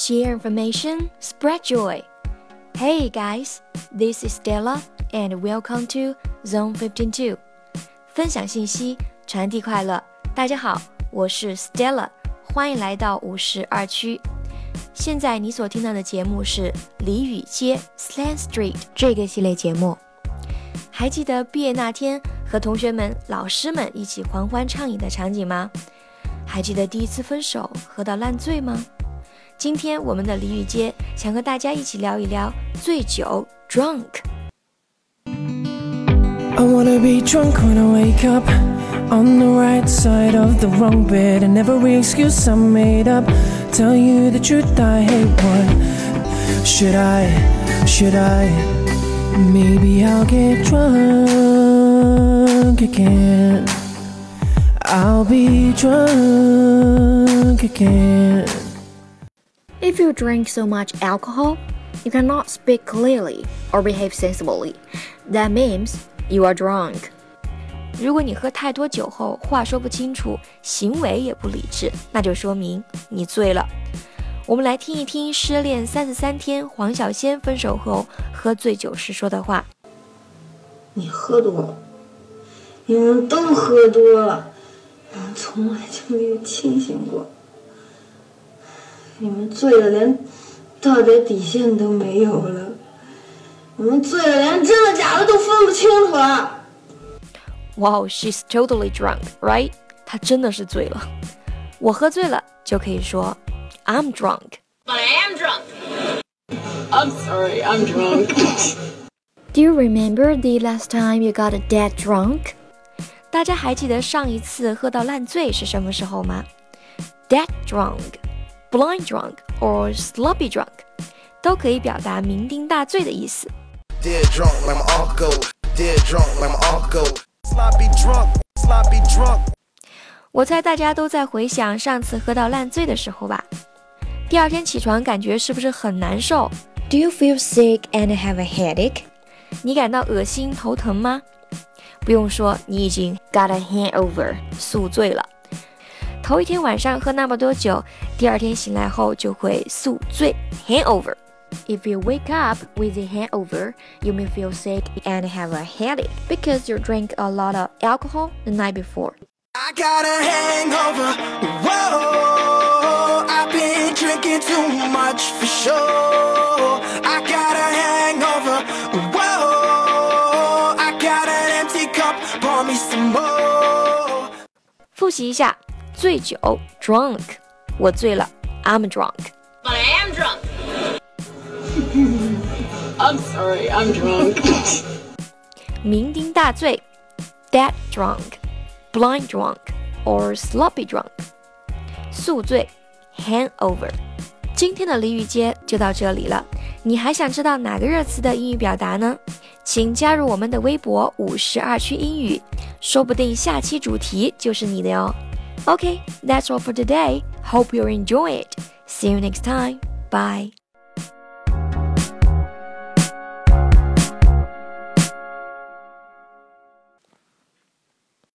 share information, spread joy. Hey guys, this is Stella and welcome to Zone 152. 分享信息，传递快乐。大家好，我是 Stella，欢迎来到五十二区。现在你所听到的节目是俚语街 Slang Street 这个系列节目。还记得毕业那天和同学们、老师们一起狂欢畅饮的场景吗？还记得第一次分手喝到烂醉吗？今天我们的俚语街想和大家一起聊一聊醉酒 drunk。I wanna be drunk when I wake up on the right side of the wrong bed, and every excuse I made up. Tell you the truth, I hate what should I? Should I? Maybe I'll get drunk again. I'll be drunk again. If you drink so much alcohol, you cannot speak clearly or behave sensibly. That means you are drunk. 如果你喝太多酒后话说不清楚，行为也不理智，那就说明你醉了。我们来听一听失恋三十三天黄小仙分手后喝醉酒时说的话。你喝多了，你们都喝多了，我从来就没有清醒过。你们醉了，连道德底线都没有了。你们醉了，连真的假的都分不清楚了。 Wow, she's totally drunk, right? 她真的是醉了。我喝醉了就可以说 I'm drunk. But I am drunk. I'm sorry, I'm drunk. Do you remember the last time you got dead drunk? 大家还记得上一次喝到烂醉是什么时候吗？Dead drunk, blind drunk or sloppy drunk 都可以表达酩酊大醉的意思。Dead drunk like my uncle. Dead drunk like my uncle. Sloppy drunk. Sloppy drunk. 我猜大家都在回想上次喝到烂醉的时候吧。第二天起床感觉是不是很难受？Do you feel sick and have a headache？你感到恶心头疼吗？不用说，你已经 got a hangover，宿醉了。头一天晚上喝那么多酒，第二天醒来后就会宿醉 hangover。If you wake up with a hangover, you may feel sick and have a headache because you drank a lot of alcohol the night before. I got a hangover. Whoa. I've been drinking too much for sure. I got a hangover. Whoa. I got an empty cup. Pour me some more. 复习一下， 醉酒 drunk，我醉了 I'm drunk。But I am drunk. I'm sorry, I'm drunk. 酩酊大醉，dead drunk, blind drunk or sloppy drunk，宿醉，hangover。今天的俚语街就到这里了，你还想知道哪个热词的英语表达呢？请加入我们的微博五十二区英语，说不定下期主题就是你的哟。Okay, that's all for today. Hope you enjoy it. See you next time. Bye.